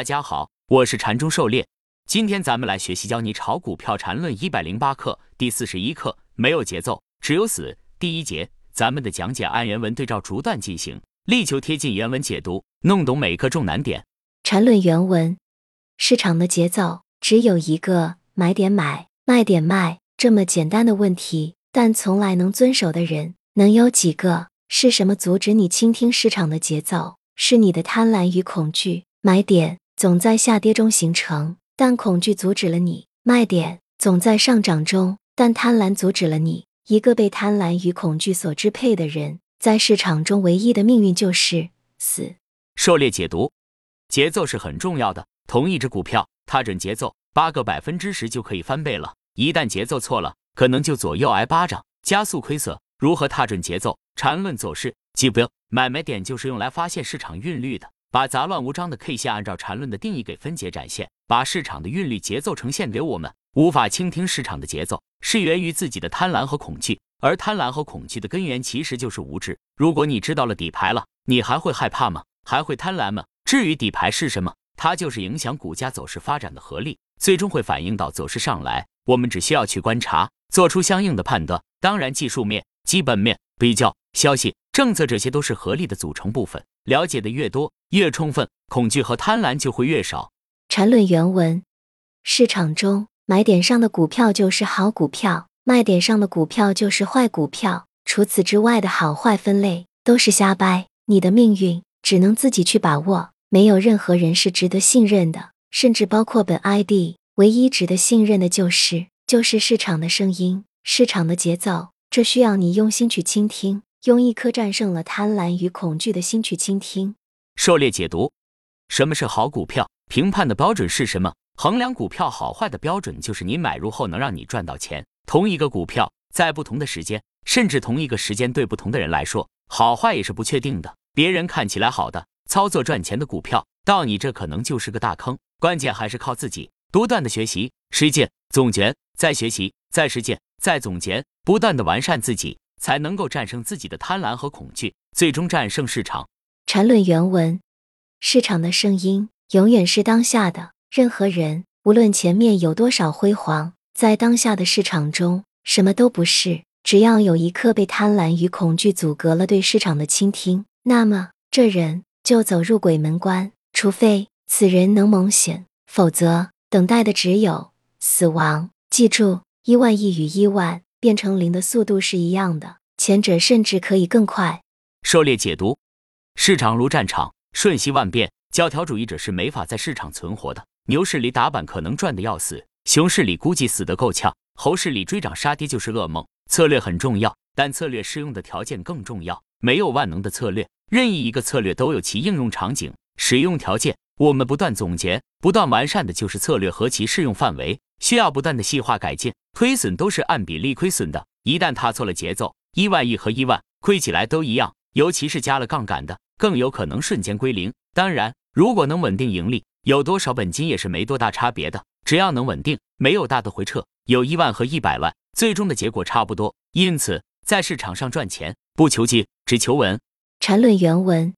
大家好，我是禅中狩猎。今天咱们来学习教你炒股票禅论一百零八课第四十一课，没有节奏，只有死。第一节，咱们的讲解按原文对照逐段进行，力求贴近原文解读，弄懂每个重难点。禅论原文：市场的节奏只有一个，买点买，卖点卖，这么简单的问题，但从来能遵守的人能有几个？是什么阻止你倾听市场的节奏？是你的贪婪与恐惧。买点总在下跌中形成，但恐惧阻止了你；卖点总在上涨中，但贪婪阻止了你。一个被贪婪与恐惧所支配的人，在市场中唯一的命运就是死。狩猎解读：节奏是很重要的。同一只股票，踏准节奏，八个百分之十就可以翻倍了。一旦节奏错了，可能就左右挨巴掌，加速亏损。如何踏准节奏？缠论走势，记不？买卖点就是用来发现市场韵律的。把杂乱无章的 K 线按照缠论的定义给分解展现，把市场的韵律节奏呈现给我们。无法倾听市场的节奏，是源于自己的贪婪和恐惧，而贪婪和恐惧的根源其实就是无知。如果你知道了底牌了，你还会害怕吗？还会贪婪吗？至于底牌是什么，它就是影响股价走势发展的合力，最终会反映到走势上来。我们只需要去观察，做出相应的判断。当然，技术面、基本面、比较、消息、政策，这些都是合力的组成部分。了解的越多，越充分，恐惧和贪婪就会越少。缠论原文：市场中买点上的股票就是好股票，卖点上的股票就是坏股票。除此之外的好坏分类都是瞎掰。你的命运只能自己去把握，没有任何人是值得信任的，甚至包括本 ID。唯一值得信任的就是就是市场的声音，市场的节奏。这需要你用心去倾听。用一颗战胜了贪婪与恐惧的心去倾听。狩猎解读：什么是好股票？评判的标准是什么？衡量股票好坏的标准就是你买入后能让你赚到钱。同一个股票，在不同的时间，甚至同一个时间，对不同的人来说，好坏也是不确定的。别人看起来好的，操作赚钱的股票，到你这可能就是个大坑。关键还是靠自己，不断的学习、实践、总结，再学习、再实践、再总结，不断的完善自己。才能够战胜自己的贪婪和恐惧，最终战胜市场。缠论原文：市场的声音永远是当下的。任何人，无论前面有多少辉煌，在当下的市场中，什么都不是。只要有一刻被贪婪与恐惧阻隔了对市场的倾听，那么这人就走入鬼门关。除非此人能蒙险，否则等待的只有死亡。记住，一万亿与一万。变成零的速度是一样的，前者甚至可以更快。狩猎解读：市场如战场，瞬息万变，教条主义者是没法在市场存活的。牛市里打板可能赚的要死，熊市里估计死得够呛，猴市里追涨杀跌就是噩梦。策略很重要，但策略适用的条件更重要。没有万能的策略，任意一个策略都有其应用场景、使用条件。我们不断总结、不断完善的就是策略和其适用范围。需要不断的细化改进，亏损都是按比例亏损的。一旦踏错了节奏，一万亿和一万亏起来都一样，尤其是加了杠杆的，更有可能瞬间归零。当然，如果能稳定盈利，有多少本金也是没多大差别的。只要能稳定，没有大的回撤，有一万和一百万，最终的结果差不多。因此，在市场上赚钱，不求进，只求稳。缠论原文：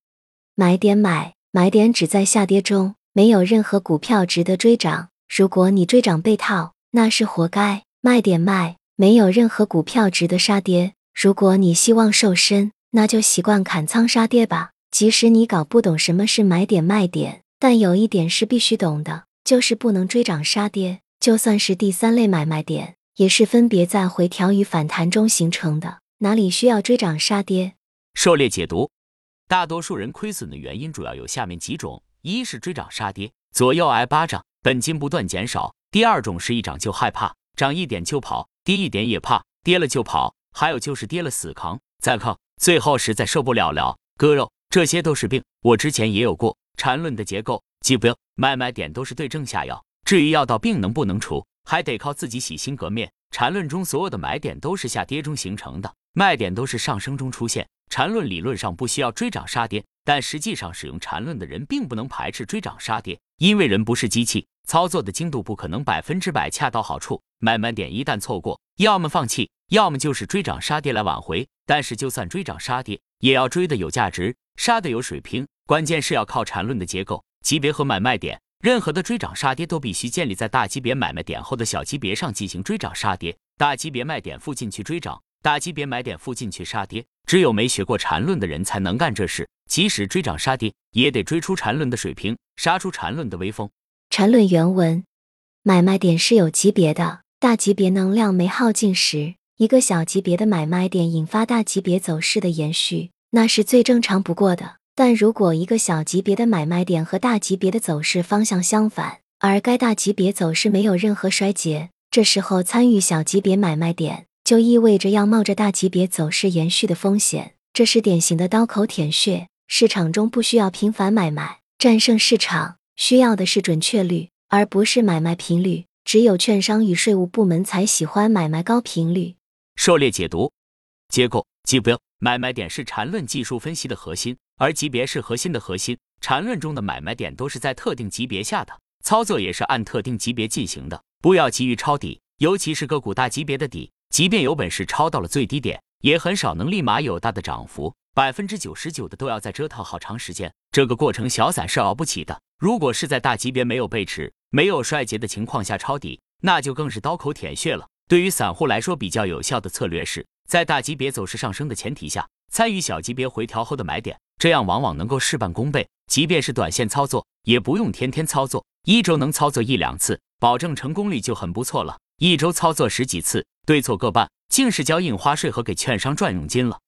买点买，买点只在下跌中，没有任何股票值得追涨。如果你追涨被套，那是活该。卖点卖，没有任何股票值得杀跌。如果你希望瘦身，那就习惯砍仓杀跌吧。即使你搞不懂什么是买点卖点，但有一点是必须懂的，就是不能追涨杀跌。就算是第三类买卖点，也是分别在回调与反弹中形成的，哪里需要追涨杀跌？狩猎解读：大多数人亏损的原因主要有下面几种：一是追涨杀跌，左右挨巴掌。本金不断减少。第二种是一涨就害怕，涨一点就跑，跌一点也怕，跌了就跑。还有就是跌了死扛再扛，最后实在受不了了割肉，这些都是病。我之前也有过。缠论的结构，记不？买卖点都是对症下药。至于药到病能不能除，还得靠自己洗心革面。缠论中所有的买点都是下跌中形成的，卖点都是上升中出现。缠论理论上不需要追涨杀跌，但实际上使用缠论的人并不能排斥追涨杀跌，因为人不是机器。操作的精度不可能百分之百恰到好处，买卖点一旦错过，要么放弃，要么就是追涨杀跌来挽回。但是就算追涨杀跌，也要追的有价值，杀的有水平。关键是要靠缠论的结构、级别和买卖点，任何的追涨杀跌都必须建立在大级别买卖点后的小级别上进行追涨杀跌，大级别卖点附近去追涨，大级别买点附近去杀跌。只有没学过缠论的人才能干这事，即使追涨杀跌，也得追出缠论的水平，杀出缠论的威风。缠论原文：买卖点是有级别的，大级别能量没耗尽时，一个小级别的买卖点引发大级别走势的延续，那是最正常不过的。但如果一个小级别的买卖点和大级别的走势方向相反，而该大级别走势没有任何衰竭，这时候参与小级别买卖点，就意味着要冒着大级别走势延续的风险。这是典型的刀口舔血。市场中不需要频繁买卖战胜市场，需要的是准确率，而不是买卖频率。只有券商与税务部门才喜欢买卖高频率。狩猎解读结构：级别买卖点是缠论技术分析的核心。而级别是核心的核心，缠论中的买卖点都是在特定级别下的，操作也是按特定级别进行的。不要急于抄底，尤其是个股大级别的底，即便有本事抄到了最低点，也很少能立马有大的涨幅，百分之九十九的都要再折腾好长时间，这个过程小散是熬不起的。如果是在大级别没有背驰、没有衰竭的情况下抄底，那就更是刀口舔血了。对于散户来说，比较有效的策略是在大级别走势上升的前提下，参与小级别回调后的买点。这样往往能够事半功倍，即便是短线操作，也不用天天操作，一周能操作一两次，保证成功率就很不错了。一周操作十几次，对错各半，竟是交印花税和给券商赚佣金了。